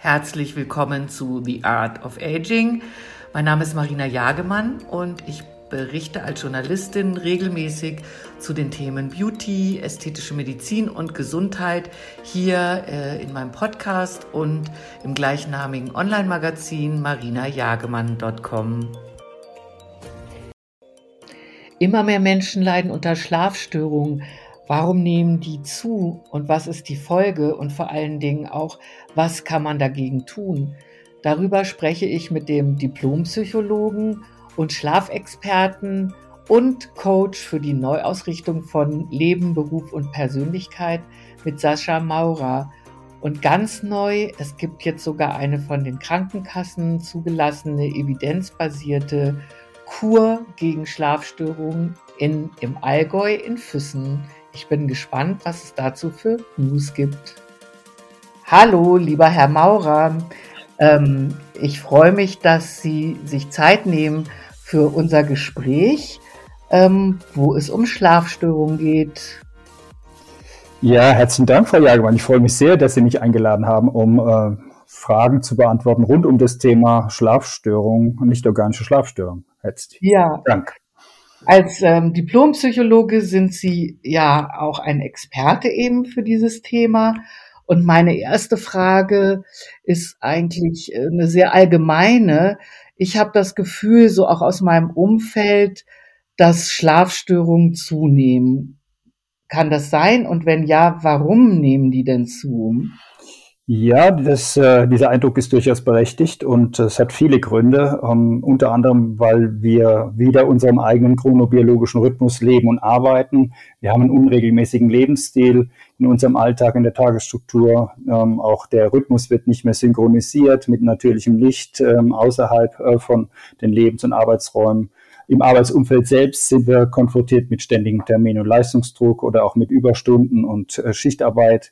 Herzlich willkommen zu The Art of Aging. Mein Name ist Marina Jagemann und ich berichte als Journalistin regelmäßig zu den Themen Beauty, ästhetische Medizin und Gesundheit hier äh, in meinem Podcast und im gleichnamigen Online-Magazin marinajagemann.com. Immer mehr Menschen leiden unter Schlafstörungen. Warum nehmen die zu und was ist die Folge und vor allen Dingen auch, was kann man dagegen tun? Darüber spreche ich mit dem Diplompsychologen und Schlafexperten und Coach für die Neuausrichtung von Leben, Beruf und Persönlichkeit mit Sascha Maurer. Und ganz neu, es gibt jetzt sogar eine von den Krankenkassen zugelassene evidenzbasierte Kur gegen Schlafstörungen in, im Allgäu in Füssen. Ich bin gespannt, was es dazu für News gibt. Hallo, lieber Herr Maurer. Ähm, ich freue mich, dass Sie sich Zeit nehmen für unser Gespräch, ähm, wo es um Schlafstörungen geht. Ja, herzlichen Dank, Frau Jagemann. Ich freue mich sehr, dass Sie mich eingeladen haben, um äh, Fragen zu beantworten rund um das Thema Schlafstörung nicht organische Schlafstörung. Herzlichen ja. Dank. Als ähm, Diplompsychologe sind Sie ja auch ein Experte eben für dieses Thema. Und meine erste Frage ist eigentlich äh, eine sehr allgemeine ich habe das Gefühl, so auch aus meinem Umfeld, dass Schlafstörungen zunehmen. Kann das sein? Und wenn ja, warum nehmen die denn zu? Ja, das, äh, dieser Eindruck ist durchaus berechtigt und es hat viele Gründe. Ähm, unter anderem, weil wir wieder unserem eigenen chronobiologischen Rhythmus leben und arbeiten. Wir haben einen unregelmäßigen Lebensstil in unserem Alltag, in der Tagesstruktur. Ähm, auch der Rhythmus wird nicht mehr synchronisiert mit natürlichem Licht ähm, außerhalb äh, von den Lebens- und Arbeitsräumen. Im Arbeitsumfeld selbst sind wir konfrontiert mit ständigen Termin- und Leistungsdruck oder auch mit Überstunden und äh, Schichtarbeit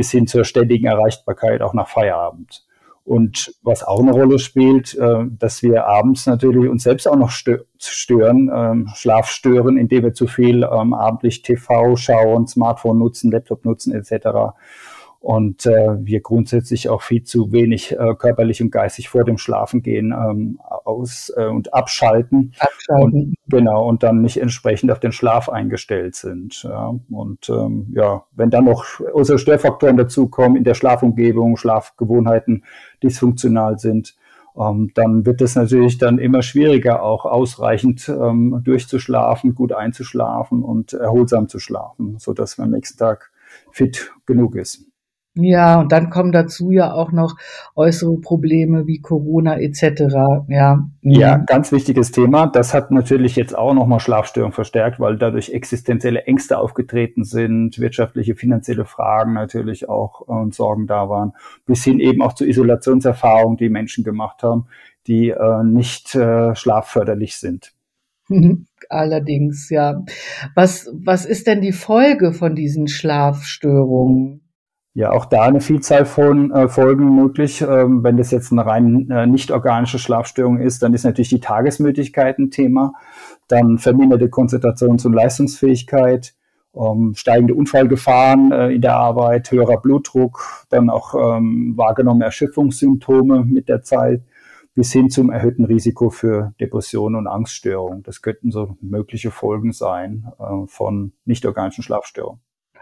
bis hin zur ständigen Erreichbarkeit auch nach Feierabend. Und was auch eine Rolle spielt, äh, dass wir abends natürlich uns selbst auch noch stören, ähm, Schlaf stören, indem wir zu viel ähm, abendlich TV schauen, Smartphone nutzen, Laptop nutzen etc und äh, wir grundsätzlich auch viel zu wenig äh, körperlich und geistig vor dem Schlafengehen ähm, aus äh, und abschalten. Abschalten. Und, genau, und dann nicht entsprechend auf den Schlaf eingestellt sind. Ja. Und ähm, ja, wenn dann noch unsere Störfaktoren dazukommen in der Schlafumgebung, Schlafgewohnheiten dysfunktional sind, ähm, dann wird es natürlich dann immer schwieriger, auch ausreichend ähm, durchzuschlafen, gut einzuschlafen und erholsam zu schlafen, so dass man am nächsten Tag fit genug ist. Ja, und dann kommen dazu ja auch noch äußere Probleme wie Corona etc. Ja, ja mhm. ganz wichtiges Thema. Das hat natürlich jetzt auch nochmal Schlafstörungen verstärkt, weil dadurch existenzielle Ängste aufgetreten sind, wirtschaftliche, finanzielle Fragen natürlich auch äh, und Sorgen da waren, bis hin eben auch zu Isolationserfahrungen, die Menschen gemacht haben, die äh, nicht äh, schlafförderlich sind. Allerdings, ja. Was, was ist denn die Folge von diesen Schlafstörungen? Ja, auch da eine Vielzahl von äh, Folgen möglich. Ähm, wenn das jetzt eine rein äh, nicht organische Schlafstörung ist, dann ist natürlich die Tagesmüdigkeit ein Thema, dann verminderte Konzentrations- und Leistungsfähigkeit, ähm, steigende Unfallgefahren äh, in der Arbeit, höherer Blutdruck, dann auch ähm, wahrgenommene Erschöpfungssymptome mit der Zeit bis hin zum erhöhten Risiko für Depressionen und Angststörungen. Das könnten so mögliche Folgen sein äh, von nicht organischen Schlafstörungen.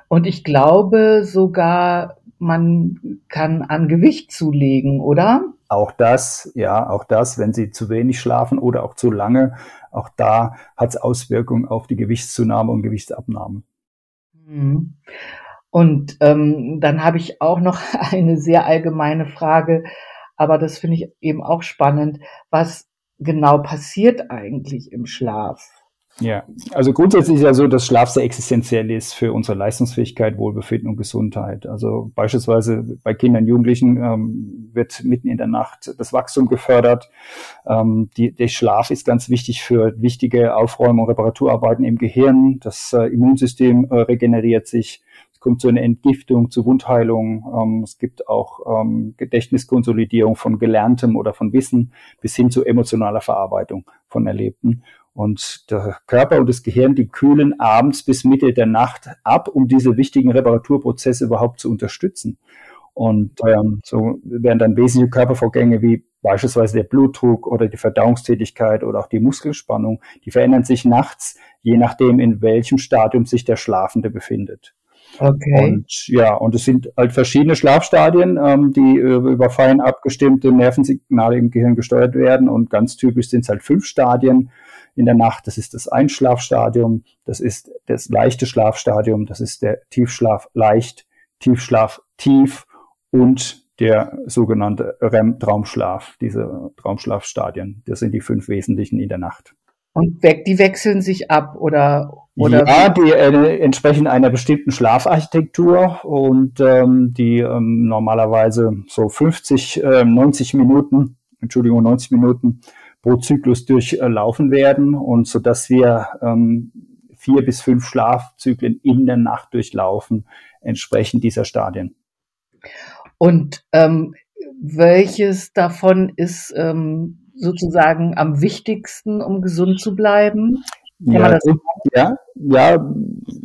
Und ich glaube sogar, man kann an Gewicht zulegen, oder? Auch das, ja, auch das, wenn Sie zu wenig schlafen oder auch zu lange, auch da hat es Auswirkungen auf die Gewichtszunahme und Gewichtsabnahme. Mhm. Und ähm, dann habe ich auch noch eine sehr allgemeine Frage, aber das finde ich eben auch spannend. Was genau passiert eigentlich im Schlaf? Ja, also grundsätzlich ist ja so, dass Schlaf sehr existenziell ist für unsere Leistungsfähigkeit, Wohlbefinden und Gesundheit. Also beispielsweise bei Kindern und Jugendlichen ähm, wird mitten in der Nacht das Wachstum gefördert. Ähm, die, der Schlaf ist ganz wichtig für wichtige Aufräumung, Reparaturarbeiten im Gehirn. Das äh, Immunsystem äh, regeneriert sich. Es kommt zu einer Entgiftung, zu Wundheilung. Ähm, es gibt auch ähm, Gedächtniskonsolidierung von Gelerntem oder von Wissen bis hin zu emotionaler Verarbeitung von Erlebten. Und der Körper und das Gehirn, die kühlen abends bis Mitte der Nacht ab, um diese wichtigen Reparaturprozesse überhaupt zu unterstützen. Und ähm, so werden dann wesentliche Körpervorgänge wie beispielsweise der Blutdruck oder die Verdauungstätigkeit oder auch die Muskelspannung, die verändern sich nachts, je nachdem, in welchem Stadium sich der Schlafende befindet. Okay. Und ja, und es sind halt verschiedene Schlafstadien, ähm, die über fein abgestimmte Nervensignale im Gehirn gesteuert werden. Und ganz typisch sind es halt fünf Stadien in der Nacht. Das ist das Einschlafstadium, das ist das leichte Schlafstadium, das ist der Tiefschlaf leicht, Tiefschlaf tief und der sogenannte REM-Traumschlaf, diese Traumschlafstadien. Das sind die fünf wesentlichen in der Nacht. Und weg, die wechseln sich ab oder, oder ja, die äh, entsprechen einer bestimmten Schlafarchitektur und ähm, die ähm, normalerweise so 50, äh, 90 Minuten, Entschuldigung, 90 Minuten pro Zyklus durchlaufen werden und so dass wir ähm, vier bis fünf Schlafzyklen in der Nacht durchlaufen, entsprechend dieser Stadien. Und ähm, welches davon ist ähm, sozusagen am wichtigsten, um gesund zu bleiben? Ja, ja, ja,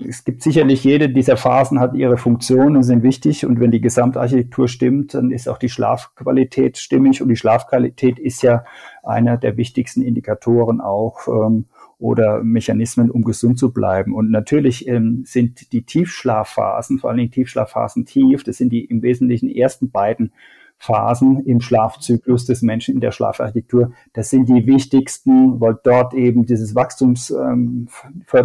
es gibt sicherlich jede dieser Phasen hat ihre Funktionen und sind wichtig. Und wenn die Gesamtarchitektur stimmt, dann ist auch die Schlafqualität stimmig. Und die Schlafqualität ist ja einer der wichtigsten Indikatoren auch ähm, oder Mechanismen, um gesund zu bleiben. Und natürlich ähm, sind die Tiefschlafphasen, vor allen Dingen Tiefschlafphasen tief, das sind die im Wesentlichen ersten beiden Phasen im Schlafzyklus des Menschen in der Schlafarchitektur. Das sind die wichtigsten, weil dort eben dieses Wachstumsförderung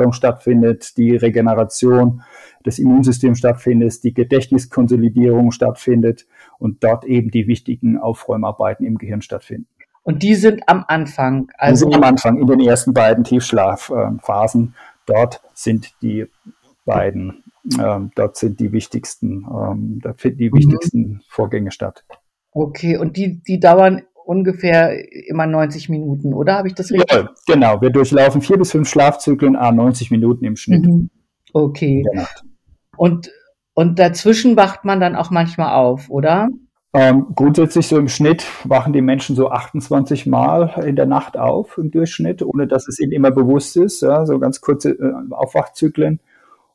ähm, stattfindet, die Regeneration des Immunsystems stattfindet, die Gedächtniskonsolidierung stattfindet und dort eben die wichtigen Aufräumarbeiten im Gehirn stattfinden. Und die sind am Anfang. Also die sind am Anfang in den ersten beiden Tiefschlafphasen. Dort sind die beiden, ähm, dort sind die wichtigsten, ähm, da finden die mhm. wichtigsten Vorgänge statt. Okay, und die, die dauern ungefähr immer 90 Minuten, oder? Habe ich das richtig? Ja, genau. Wir durchlaufen vier bis fünf Schlafzyklen, a 90 Minuten im Schnitt. Mhm. Okay. Und, und dazwischen wacht man dann auch manchmal auf, oder? Ähm, grundsätzlich so im Schnitt wachen die Menschen so 28 Mal in der Nacht auf im Durchschnitt, ohne dass es ihnen immer bewusst ist. Ja, so ganz kurze äh, Aufwachzyklen.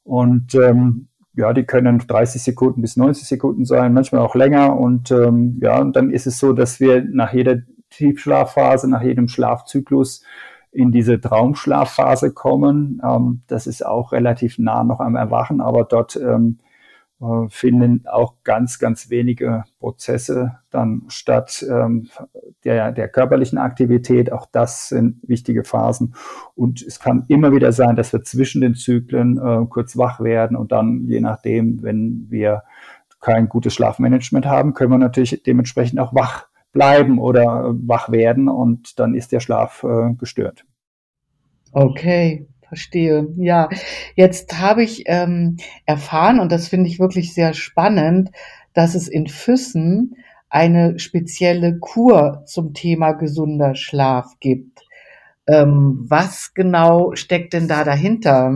Und ähm, ja, die können 30 Sekunden bis 90 Sekunden sein, manchmal auch länger. Und ähm, ja, und dann ist es so, dass wir nach jeder Tiefschlafphase, nach jedem Schlafzyklus in diese Traumschlafphase kommen. Ähm, das ist auch relativ nah noch am Erwachen, aber dort ähm, äh, finden auch ganz, ganz wenige Prozesse dann statt ähm, der, der körperlichen Aktivität. Auch das sind wichtige Phasen. Und es kann immer wieder sein, dass wir zwischen den Zyklen äh, kurz wach werden und dann, je nachdem, wenn wir kein gutes Schlafmanagement haben, können wir natürlich dementsprechend auch wach bleiben oder wach werden und dann ist der Schlaf äh, gestört. Okay, verstehe. Ja, jetzt habe ich ähm, erfahren, und das finde ich wirklich sehr spannend, dass es in Füssen eine spezielle Kur zum Thema gesunder Schlaf gibt. Ähm, was genau steckt denn da dahinter?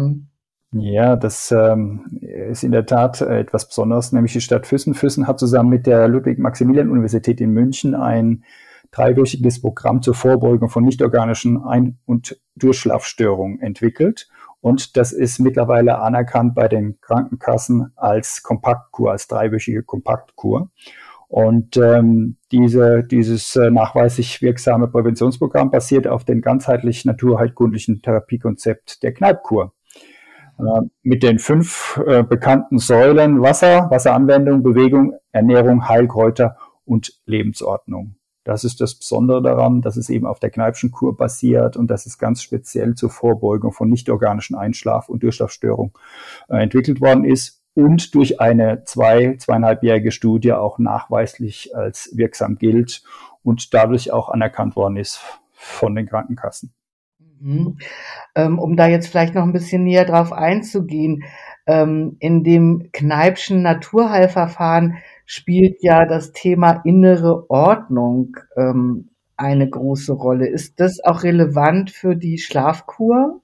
Ja, das ähm, ist in der Tat etwas Besonderes, nämlich die Stadt Füssen. Füssen hat zusammen mit der Ludwig-Maximilian-Universität in München ein dreiwöchiges Programm zur Vorbeugung von nichtorganischen Ein- und Durchschlafstörungen entwickelt. Und das ist mittlerweile anerkannt bei den Krankenkassen als Kompaktkur, als dreiwöchige Kompaktkur. Und ähm, diese, dieses äh, nachweislich wirksame Präventionsprogramm basiert auf dem ganzheitlich naturheilkundlichen Therapiekonzept der Kneipkur. Äh, mit den fünf äh, bekannten Säulen Wasser, Wasseranwendung, Bewegung, Ernährung, Heilkräuter und Lebensordnung. Das ist das Besondere daran, dass es eben auf der Kneipschen Kur basiert und dass es ganz speziell zur Vorbeugung von nichtorganischen Einschlaf- und Durchschlafstörungen äh, entwickelt worden ist und durch eine zwei, zweieinhalbjährige Studie auch nachweislich als wirksam gilt und dadurch auch anerkannt worden ist von den Krankenkassen. Mhm. Ähm, um da jetzt vielleicht noch ein bisschen näher drauf einzugehen, ähm, in dem Kneipschen Naturheilverfahren spielt ja das Thema innere Ordnung ähm, eine große Rolle. Ist das auch relevant für die Schlafkur?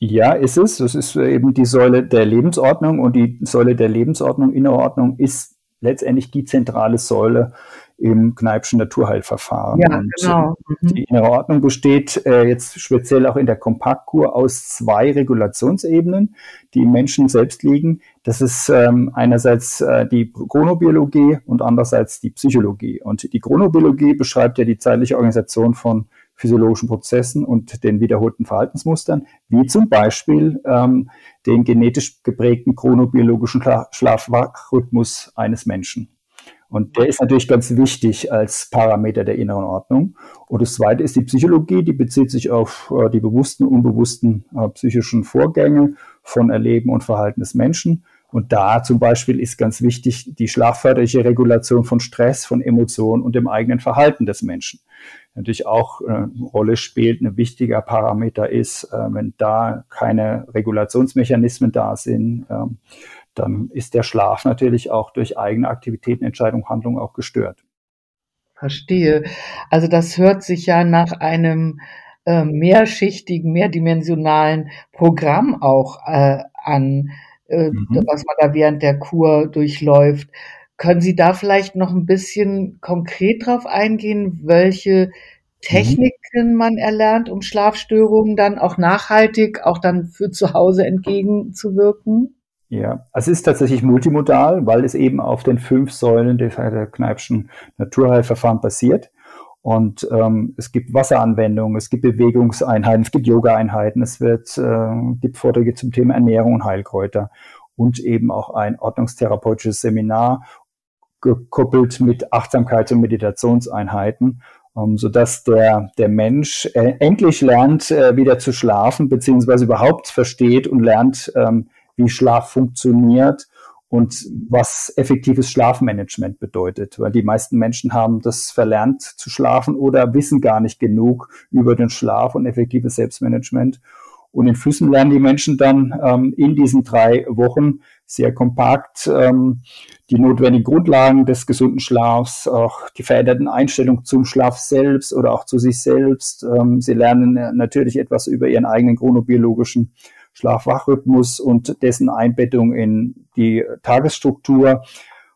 Ja, ist es. Das ist eben die Säule der Lebensordnung und die Säule der Lebensordnung, innere Ordnung ist letztendlich die zentrale Säule im Kneipschen Naturheilverfahren. Ja, und genau. Mhm. Die innere Ordnung besteht äh, jetzt speziell auch in der Kompaktkur aus zwei Regulationsebenen, die im Menschen selbst liegen. Das ist ähm, einerseits äh, die Chronobiologie und andererseits die Psychologie. Und die Chronobiologie beschreibt ja die zeitliche Organisation von physiologischen Prozessen und den wiederholten Verhaltensmustern, wie zum Beispiel ähm, den genetisch geprägten chronobiologischen Schlafwachrhythmus eines Menschen. Und der ist natürlich ganz wichtig als Parameter der inneren Ordnung. Und das zweite ist die Psychologie, die bezieht sich auf äh, die bewussten unbewussten äh, psychischen Vorgänge von Erleben und Verhalten des Menschen. Und da zum Beispiel ist ganz wichtig die schlafförderliche Regulation von Stress, von Emotionen und dem eigenen Verhalten des Menschen. Natürlich auch äh, eine Rolle spielt, ein wichtiger Parameter ist, äh, wenn da keine Regulationsmechanismen da sind, ähm, dann ist der Schlaf natürlich auch durch eigene Aktivitäten, Entscheidung, Handlung auch gestört. Verstehe. Also das hört sich ja nach einem äh, mehrschichtigen, mehrdimensionalen Programm auch äh, an äh, mhm. was man da während der Kur durchläuft. Können Sie da vielleicht noch ein bisschen konkret drauf eingehen, welche mhm. Techniken man erlernt, um Schlafstörungen dann auch nachhaltig, auch dann für zu Hause entgegenzuwirken? Ja, es ist tatsächlich multimodal, weil es eben auf den fünf Säulen der, der Kneipschen Naturheilverfahren basiert. Und ähm, es gibt Wasseranwendungen, es gibt Bewegungseinheiten, es gibt Yoga-Einheiten, es wird, äh, gibt Vorträge zum Thema Ernährung und Heilkräuter und eben auch ein ordnungstherapeutisches Seminar gekoppelt mit Achtsamkeits- und Meditationseinheiten, ähm, so dass der, der Mensch äh, endlich lernt, äh, wieder zu schlafen, beziehungsweise überhaupt versteht und lernt, ähm, wie Schlaf funktioniert und was effektives Schlafmanagement bedeutet, weil die meisten Menschen haben das verlernt zu schlafen oder wissen gar nicht genug über den Schlaf und effektives Selbstmanagement. Und in Füssen lernen die Menschen dann ähm, in diesen drei Wochen sehr kompakt ähm, die notwendigen Grundlagen des gesunden Schlafs, auch die veränderten Einstellungen zum Schlaf selbst oder auch zu sich selbst. Ähm, sie lernen natürlich etwas über ihren eigenen chronobiologischen Schlafwachrhythmus und dessen Einbettung in die Tagesstruktur.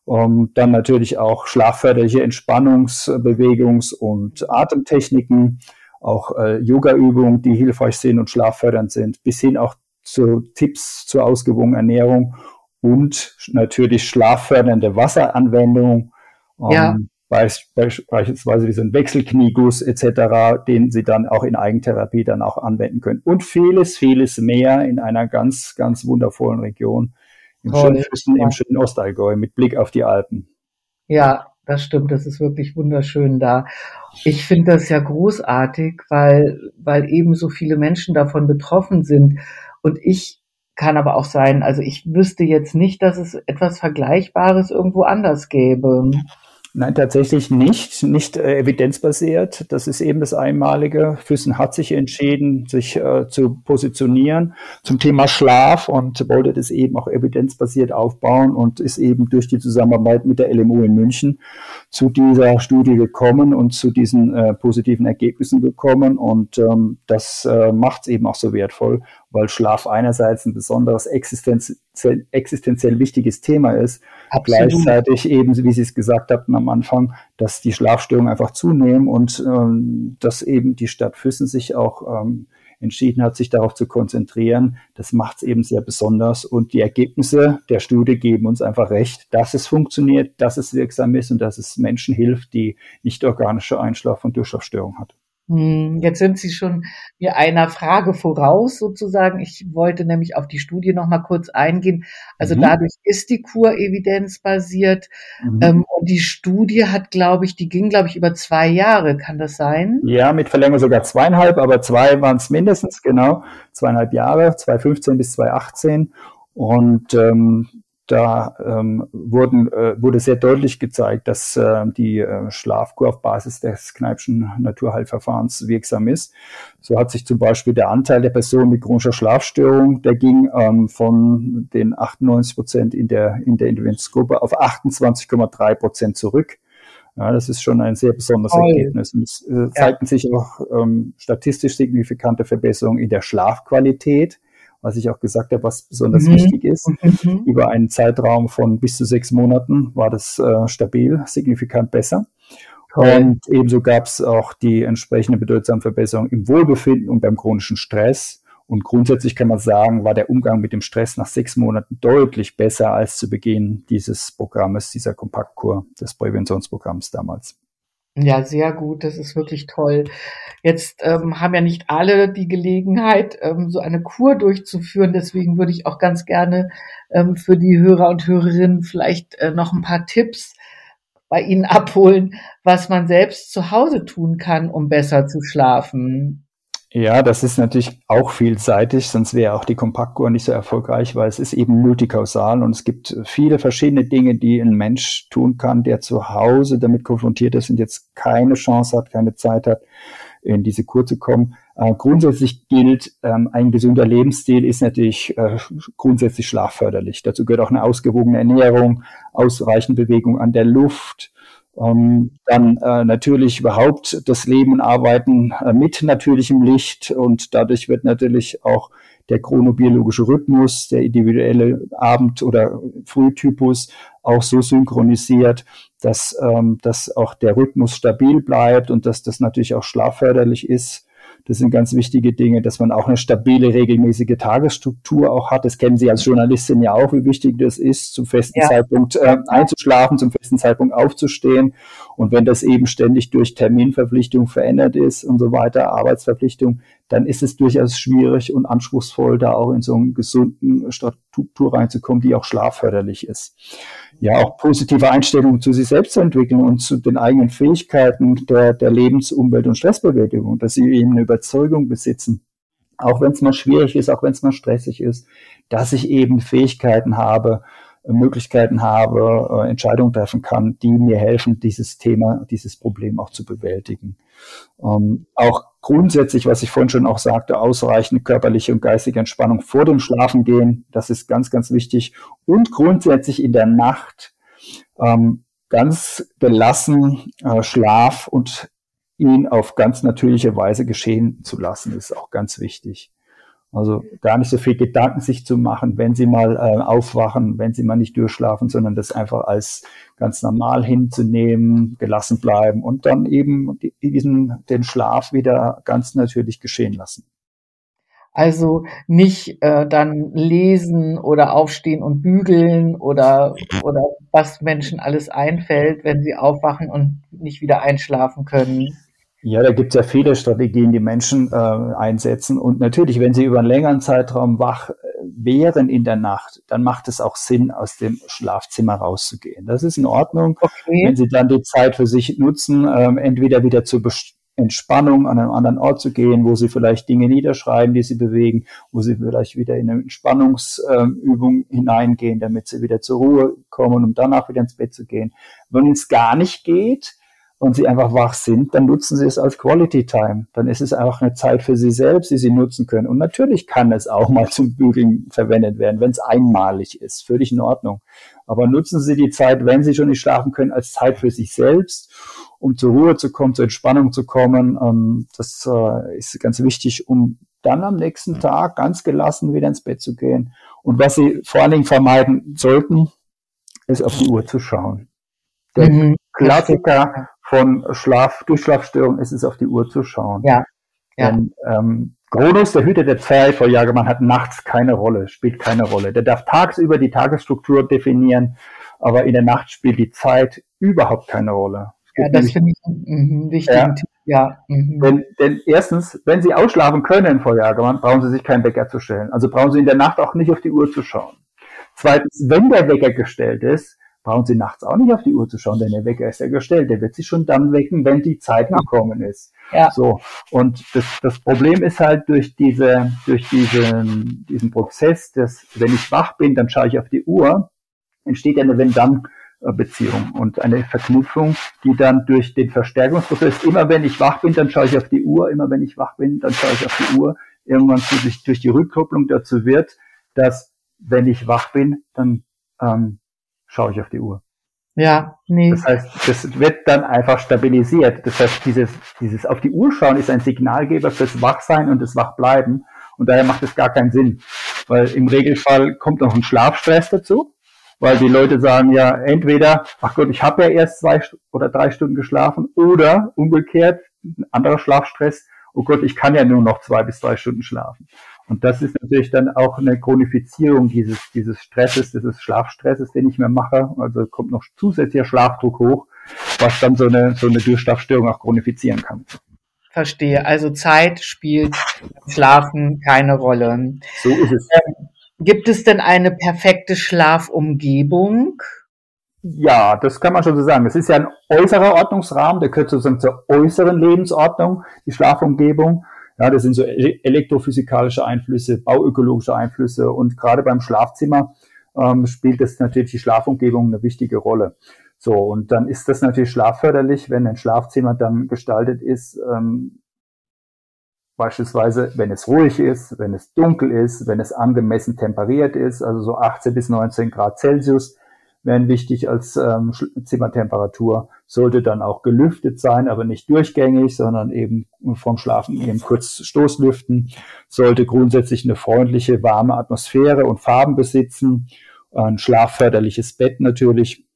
Um, dann natürlich auch schlafförderliche Entspannungs-, Bewegungs- und Atemtechniken, auch äh, Yoga-Übungen, die hilfreich sind und schlaffördernd sind, bis hin auch zu Tipps zur ausgewogenen Ernährung und natürlich schlaffördernde Wasseranwendung. Um, ja beispielsweise diesen Wechselknieguss etc., den Sie dann auch in Eigentherapie dann auch anwenden können. Und vieles, vieles mehr in einer ganz, ganz wundervollen Region im Toll, schönen, ja. im schönen Ostallgäu mit Blick auf die Alpen. Ja, das stimmt. Das ist wirklich wunderschön da. Ich finde das ja großartig, weil, weil eben so viele Menschen davon betroffen sind. Und ich kann aber auch sein, also ich wüsste jetzt nicht, dass es etwas Vergleichbares irgendwo anders gäbe. Nein, tatsächlich nicht, nicht äh, evidenzbasiert. Das ist eben das Einmalige. Füssen hat sich entschieden, sich äh, zu positionieren zum Thema Schlaf und wollte das eben auch evidenzbasiert aufbauen und ist eben durch die Zusammenarbeit mit der LMU in München zu dieser Studie gekommen und zu diesen äh, positiven Ergebnissen gekommen. Und ähm, das äh, macht es eben auch so wertvoll, weil Schlaf einerseits ein besonderes existenziell, existenziell wichtiges Thema ist, Absolut. gleichzeitig eben, wie Sie es gesagt hatten am Anfang, dass die Schlafstörungen einfach zunehmen und ähm, dass eben die Stadt Füssen sich auch ähm, entschieden hat, sich darauf zu konzentrieren. Das macht es eben sehr besonders und die Ergebnisse der Studie geben uns einfach recht, dass es funktioniert, dass es wirksam ist und dass es Menschen hilft, die nicht organische Einschlaf- und Durchschlafstörungen hat. Hm, jetzt sind Sie schon mir einer Frage voraus sozusagen. Ich wollte nämlich auf die Studie noch mal kurz eingehen. Also mhm. dadurch ist die Kur evidenzbasiert. Mhm. Ähm, und die Studie hat, glaube ich, die ging, glaube ich, über zwei Jahre. Kann das sein? Ja, mit Verlängerung sogar zweieinhalb, aber zwei waren es mindestens, genau. Zweieinhalb Jahre, 2015 bis 2018. Und ähm, da ähm, wurden, äh, wurde sehr deutlich gezeigt, dass äh, die äh, Schlafkur auf Basis des Kneipschen Naturheilverfahrens wirksam ist. So hat sich zum Beispiel der Anteil der Personen mit chronischer Schlafstörung, der ging ähm, von den 98 Prozent in der, in der Interventionsgruppe auf 28,3 Prozent zurück. Ja, das ist schon ein sehr besonderes Toll. Ergebnis. Und es äh, zeigten ja. sich auch ähm, statistisch signifikante Verbesserungen in der Schlafqualität was ich auch gesagt habe, was besonders mhm. wichtig ist. Mhm. Über einen Zeitraum von bis zu sechs Monaten war das äh, stabil, signifikant besser. Und ebenso gab es auch die entsprechende bedeutsame Verbesserung im Wohlbefinden und beim chronischen Stress. Und grundsätzlich kann man sagen, war der Umgang mit dem Stress nach sechs Monaten deutlich besser als zu Beginn dieses Programmes, dieser Kompaktkur, des Präventionsprogramms damals. Ja, sehr gut. Das ist wirklich toll. Jetzt ähm, haben ja nicht alle die Gelegenheit, ähm, so eine Kur durchzuführen. Deswegen würde ich auch ganz gerne ähm, für die Hörer und Hörerinnen vielleicht äh, noch ein paar Tipps bei Ihnen abholen, was man selbst zu Hause tun kann, um besser zu schlafen. Ja, das ist natürlich auch vielseitig, sonst wäre auch die Kompaktkur nicht so erfolgreich, weil es ist eben multikausal und es gibt viele verschiedene Dinge, die ein Mensch tun kann, der zu Hause damit konfrontiert ist und jetzt keine Chance hat, keine Zeit hat, in diese Kur zu kommen. Äh, grundsätzlich gilt, ähm, ein gesunder Lebensstil ist natürlich äh, grundsätzlich schlafförderlich. Dazu gehört auch eine ausgewogene Ernährung, ausreichend Bewegung an der Luft, ähm, dann äh, natürlich überhaupt das Leben und Arbeiten äh, mit natürlichem Licht und dadurch wird natürlich auch der chronobiologische Rhythmus, der individuelle Abend- oder Frühtypus auch so synchronisiert, dass, ähm, dass auch der Rhythmus stabil bleibt und dass das natürlich auch schlafförderlich ist. Das sind ganz wichtige Dinge, dass man auch eine stabile, regelmäßige Tagesstruktur auch hat. Das kennen Sie als Journalistin ja auch, wie wichtig das ist, zum festen ja. Zeitpunkt äh, einzuschlafen, zum festen Zeitpunkt aufzustehen. Und wenn das eben ständig durch Terminverpflichtung verändert ist und so weiter, Arbeitsverpflichtung, dann ist es durchaus schwierig und anspruchsvoll, da auch in so einen gesunden Struktur reinzukommen, die auch schlafförderlich ist. Ja, auch positive Einstellungen zu sich selbst zu entwickeln und zu den eigenen Fähigkeiten der, der Lebens-, Umwelt- und Stressbewältigung, dass sie eben eine Überzeugung besitzen, auch wenn es mal schwierig ist, auch wenn es mal stressig ist, dass ich eben Fähigkeiten habe, Möglichkeiten habe, äh, Entscheidungen treffen kann, die mir helfen, dieses Thema, dieses Problem auch zu bewältigen. Ähm, auch grundsätzlich, was ich vorhin schon auch sagte, ausreichende körperliche und geistige Entspannung vor dem Schlafengehen, das ist ganz, ganz wichtig. Und grundsätzlich in der Nacht ähm, ganz gelassen äh, Schlaf und ihn auf ganz natürliche Weise geschehen zu lassen, ist auch ganz wichtig. Also gar nicht so viel Gedanken sich zu machen, wenn sie mal äh, aufwachen, wenn sie mal nicht durchschlafen, sondern das einfach als ganz normal hinzunehmen, gelassen bleiben und dann eben diesen, den Schlaf wieder ganz natürlich geschehen lassen. Also nicht äh, dann lesen oder aufstehen und bügeln oder, oder was Menschen alles einfällt, wenn sie aufwachen und nicht wieder einschlafen können. Ja, da gibt es ja viele Strategien, die Menschen äh, einsetzen. Und natürlich, wenn sie über einen längeren Zeitraum wach äh, wären in der Nacht, dann macht es auch Sinn, aus dem Schlafzimmer rauszugehen. Das ist in Ordnung. Okay. Wenn sie dann die Zeit für sich nutzen, ähm, entweder wieder zur Entspannung an einem anderen Ort zu gehen, wo sie vielleicht Dinge niederschreiben, die sie bewegen, wo sie vielleicht wieder in eine Entspannungsübung äh, hineingehen, damit sie wieder zur Ruhe kommen, um danach wieder ins Bett zu gehen. Wenn es gar nicht geht, und sie einfach wach sind, dann nutzen sie es als Quality Time. Dann ist es einfach eine Zeit für sie selbst, die sie nutzen können. Und natürlich kann es auch mal zum Bügeln verwendet werden, wenn es einmalig ist. Völlig in Ordnung. Aber nutzen Sie die Zeit, wenn Sie schon nicht schlafen können, als Zeit für sich selbst, um zur Ruhe zu kommen, zur Entspannung zu kommen. Ähm, das äh, ist ganz wichtig, um dann am nächsten Tag ganz gelassen wieder ins Bett zu gehen. Und was Sie vor allen Dingen vermeiden sollten, ist auf die Uhr zu schauen. Der mhm. Klassiker von Schlaf, Durchschlafstörung ist es, auf die Uhr zu schauen. Ja. ja. Denn, ähm, Kronos, der Hüter der Zeit vor Jagermann, hat nachts keine Rolle, spielt keine Rolle. Der darf tagsüber die Tagesstruktur definieren, aber in der Nacht spielt die Zeit überhaupt keine Rolle. Ja, das finde ich mh, wichtig. Ja. ja. Mhm. Denn, denn erstens, wenn Sie ausschlafen können vor Jagermann, brauchen Sie sich keinen Wecker zu stellen. Also brauchen Sie in der Nacht auch nicht auf die Uhr zu schauen. Zweitens, wenn der Wecker gestellt ist, brauchen Sie nachts auch nicht auf die Uhr zu schauen, denn der Wecker ist ja gestellt. Der wird Sie schon dann wecken, wenn die Zeit gekommen ist. Ja. So. Und das, das Problem ist halt durch diese, durch diesen, diesen Prozess, dass wenn ich wach bin, dann schaue ich auf die Uhr, entsteht eine Wenn-Dann- Beziehung und eine Verknüpfung, die dann durch den Verstärkungsprozess, immer wenn ich wach bin, dann schaue ich auf die Uhr, immer wenn ich wach bin, dann schaue ich auf die Uhr, irgendwann durch, durch die Rückkopplung dazu wird, dass wenn ich wach bin, dann ähm, schaue ich auf die Uhr. Ja, nee. Das heißt, das wird dann einfach stabilisiert. Das heißt, dieses, dieses auf die Uhr schauen ist ein Signalgeber fürs Wachsein und das Wachbleiben. Und daher macht es gar keinen Sinn. Weil im Regelfall kommt noch ein Schlafstress dazu. weil die Leute sagen ja entweder, ach Gott, ich habe ja erst zwei oder drei Stunden geschlafen oder umgekehrt, ein anderer Schlafstress, oh Gott, ich kann ja nur noch zwei bis drei Stunden schlafen. Und das ist natürlich dann auch eine Chronifizierung dieses, dieses Stresses, dieses Schlafstresses, den ich mir mache. Also kommt noch zusätzlicher Schlafdruck hoch, was dann so eine, so eine Durchschlafstörung auch chronifizieren kann. Verstehe. Also Zeit spielt Schlafen keine Rolle. So ist es. Ähm, gibt es denn eine perfekte Schlafumgebung? Ja, das kann man schon so sagen. Es ist ja ein äußerer Ordnungsrahmen, der gehört sozusagen zur äußeren Lebensordnung, die Schlafumgebung. Ja, das sind so elektrophysikalische Einflüsse, bauökologische Einflüsse und gerade beim Schlafzimmer ähm, spielt das natürlich die Schlafumgebung eine wichtige Rolle. So, und dann ist das natürlich schlafförderlich, wenn ein Schlafzimmer dann gestaltet ist, ähm, beispielsweise wenn es ruhig ist, wenn es dunkel ist, wenn es angemessen temperiert ist, also so 18 bis 19 Grad Celsius, wären wichtig als ähm, Zimmertemperatur. Sollte dann auch gelüftet sein, aber nicht durchgängig, sondern eben vom Schlafen eben kurz Stoßlüften. Sollte grundsätzlich eine freundliche, warme Atmosphäre und Farben besitzen. Ein schlafförderliches Bett natürlich.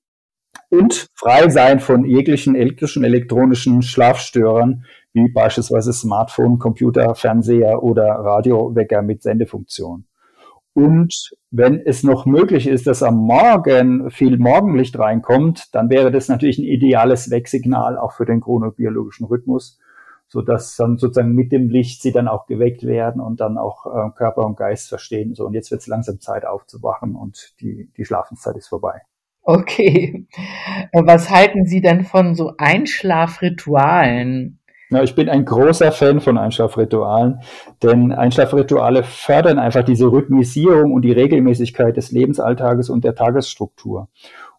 Und frei sein von jeglichen elektrischen, elektronischen Schlafstörern, wie beispielsweise Smartphone, Computer, Fernseher oder Radiowecker mit Sendefunktion. Und wenn es noch möglich ist, dass am Morgen viel Morgenlicht reinkommt, dann wäre das natürlich ein ideales Wecksignal auch für den chronobiologischen Rhythmus, so dass dann sozusagen mit dem Licht sie dann auch geweckt werden und dann auch äh, Körper und Geist verstehen. So, und jetzt wird es langsam Zeit aufzuwachen und die, die Schlafenszeit ist vorbei. Okay. Was halten Sie denn von so Einschlafritualen? Ja, ich bin ein großer Fan von Einschlafritualen, denn Einschlafrituale fördern einfach diese Rhythmisierung und die Regelmäßigkeit des Lebensalltages und der Tagesstruktur.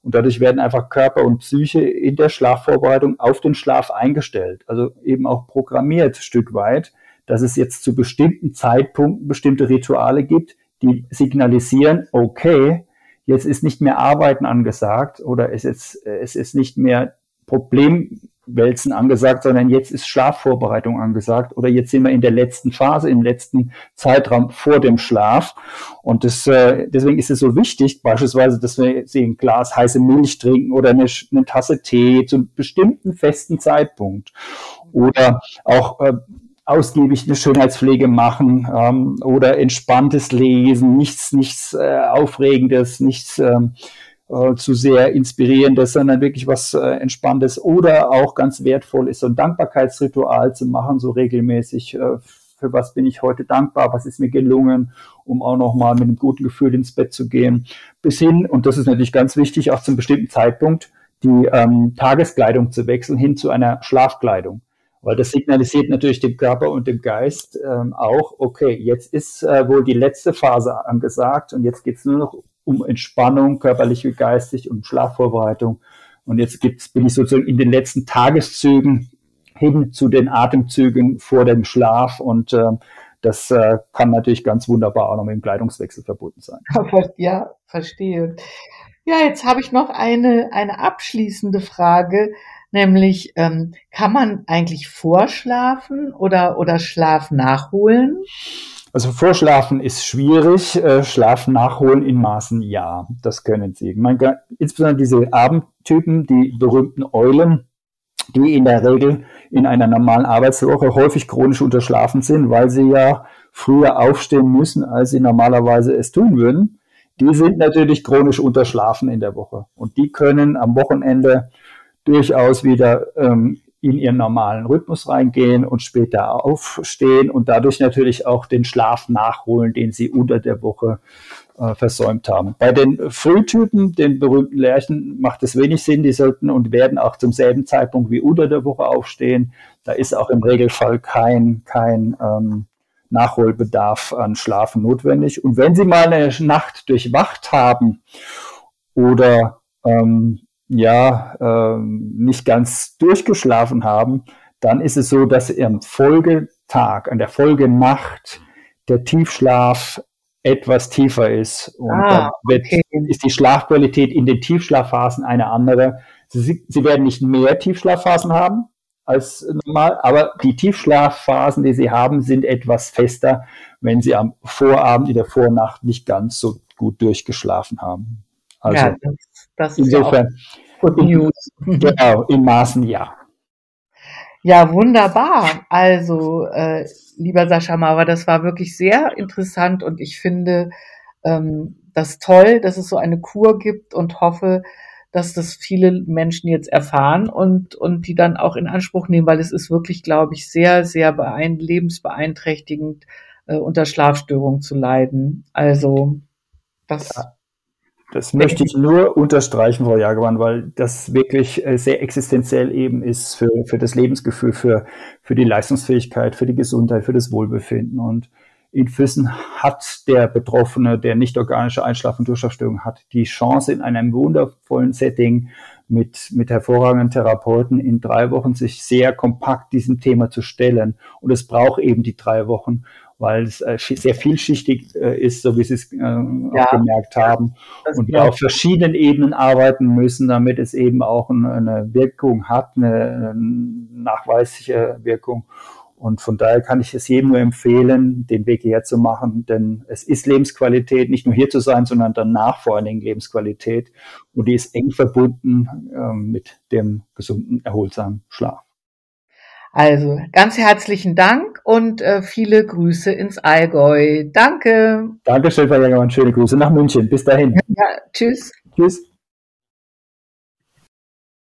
Und dadurch werden einfach Körper und Psyche in der Schlafvorbereitung auf den Schlaf eingestellt, also eben auch programmiert Stück weit, dass es jetzt zu bestimmten Zeitpunkten bestimmte Rituale gibt, die signalisieren, okay, jetzt ist nicht mehr Arbeiten angesagt oder es ist, es ist nicht mehr Problem Wälzen angesagt, sondern jetzt ist Schlafvorbereitung angesagt oder jetzt sind wir in der letzten Phase, im letzten Zeitraum vor dem Schlaf. Und das, äh, deswegen ist es so wichtig, beispielsweise, dass wir ein Glas heiße Milch trinken oder eine, eine Tasse Tee zu einem bestimmten festen Zeitpunkt. Oder auch äh, ausgiebig eine Schönheitspflege machen ähm, oder entspanntes Lesen, nichts, nichts äh, Aufregendes, nichts ähm, äh, zu sehr inspirierendes, sondern wirklich was äh, Entspanntes oder auch ganz wertvoll ist, so ein Dankbarkeitsritual zu machen, so regelmäßig. Äh, für was bin ich heute dankbar? Was ist mir gelungen? Um auch nochmal mit einem guten Gefühl ins Bett zu gehen. Bis hin, und das ist natürlich ganz wichtig, auch zum bestimmten Zeitpunkt, die ähm, Tageskleidung zu wechseln hin zu einer Schlafkleidung. Weil das signalisiert natürlich dem Körper und dem Geist ähm, auch, okay, jetzt ist äh, wohl die letzte Phase angesagt und jetzt geht's nur noch um Entspannung, körperlich wie geistig und Schlafvorbereitung. Und jetzt gibt's, bin ich sozusagen in den letzten Tageszügen hin zu den Atemzügen vor dem Schlaf und äh, das äh, kann natürlich ganz wunderbar auch noch mit dem Kleidungswechsel verbunden sein. Ja, verstehe. Ja, jetzt habe ich noch eine, eine abschließende Frage, nämlich ähm, kann man eigentlich vorschlafen oder, oder Schlaf nachholen? Also Vorschlafen ist schwierig, äh, Schlafen nachholen in Maßen ja, das können sie. Man, insbesondere diese Abendtypen, die berühmten Eulen, die in der Regel in einer normalen Arbeitswoche häufig chronisch unterschlafen sind, weil sie ja früher aufstehen müssen, als sie normalerweise es tun würden. Die sind natürlich chronisch unterschlafen in der Woche und die können am Wochenende durchaus wieder ähm, in ihren normalen Rhythmus reingehen und später aufstehen und dadurch natürlich auch den Schlaf nachholen, den sie unter der Woche äh, versäumt haben. Bei den Frühtypen, den berühmten Lerchen, macht es wenig Sinn. Die sollten und werden auch zum selben Zeitpunkt wie unter der Woche aufstehen. Da ist auch im Regelfall kein, kein ähm, Nachholbedarf an Schlafen notwendig. Und wenn Sie mal eine Nacht durchwacht haben oder ähm, ja ähm, nicht ganz durchgeschlafen haben, dann ist es so, dass am Folgetag, an der Folgenacht der Tiefschlaf etwas tiefer ist und ah, dann okay. ist die Schlafqualität in den Tiefschlafphasen eine andere. Sie, sie werden nicht mehr Tiefschlafphasen haben als normal, aber die Tiefschlafphasen, die sie haben, sind etwas fester, wenn sie am Vorabend in der Vornacht nicht ganz so gut durchgeschlafen haben. Also ja, das, das ist insofern, ja Good News. Genau, in Maßen ja. Ja, wunderbar. Also, äh, lieber Sascha Mauer, das war wirklich sehr interessant und ich finde ähm, das toll, dass es so eine Kur gibt und hoffe, dass das viele Menschen jetzt erfahren und, und die dann auch in Anspruch nehmen, weil es ist wirklich, glaube ich, sehr, sehr beein lebensbeeinträchtigend, äh, unter Schlafstörungen zu leiden. Also, das. Ja. Das möchte ich nur unterstreichen, Frau Jagermann, weil das wirklich äh, sehr existenziell eben ist für, für das Lebensgefühl, für, für die Leistungsfähigkeit, für die Gesundheit, für das Wohlbefinden. Und in Füssen hat der Betroffene, der nicht organische Einschlaf- und Durchschlafstörung hat, die Chance in einem wundervollen Setting mit, mit hervorragenden Therapeuten in drei Wochen sich sehr kompakt diesem Thema zu stellen. Und es braucht eben die drei Wochen weil es äh, sehr vielschichtig äh, ist, so wie Sie es äh, ja, auch gemerkt haben. Und wir auf verschiedenen Ebenen arbeiten müssen, damit es eben auch eine Wirkung hat, eine, eine nachweisliche Wirkung. Und von daher kann ich es jedem nur empfehlen, den Weg hierher zu machen, denn es ist Lebensqualität, nicht nur hier zu sein, sondern danach vor allen Dingen Lebensqualität. Und die ist eng verbunden äh, mit dem gesunden, erholsamen Schlaf. Also ganz herzlichen Dank und äh, viele Grüße ins Allgäu. Danke. Dankeschön, Frau Jägermann. Schöne Grüße nach München. Bis dahin. Ja, tschüss. Tschüss.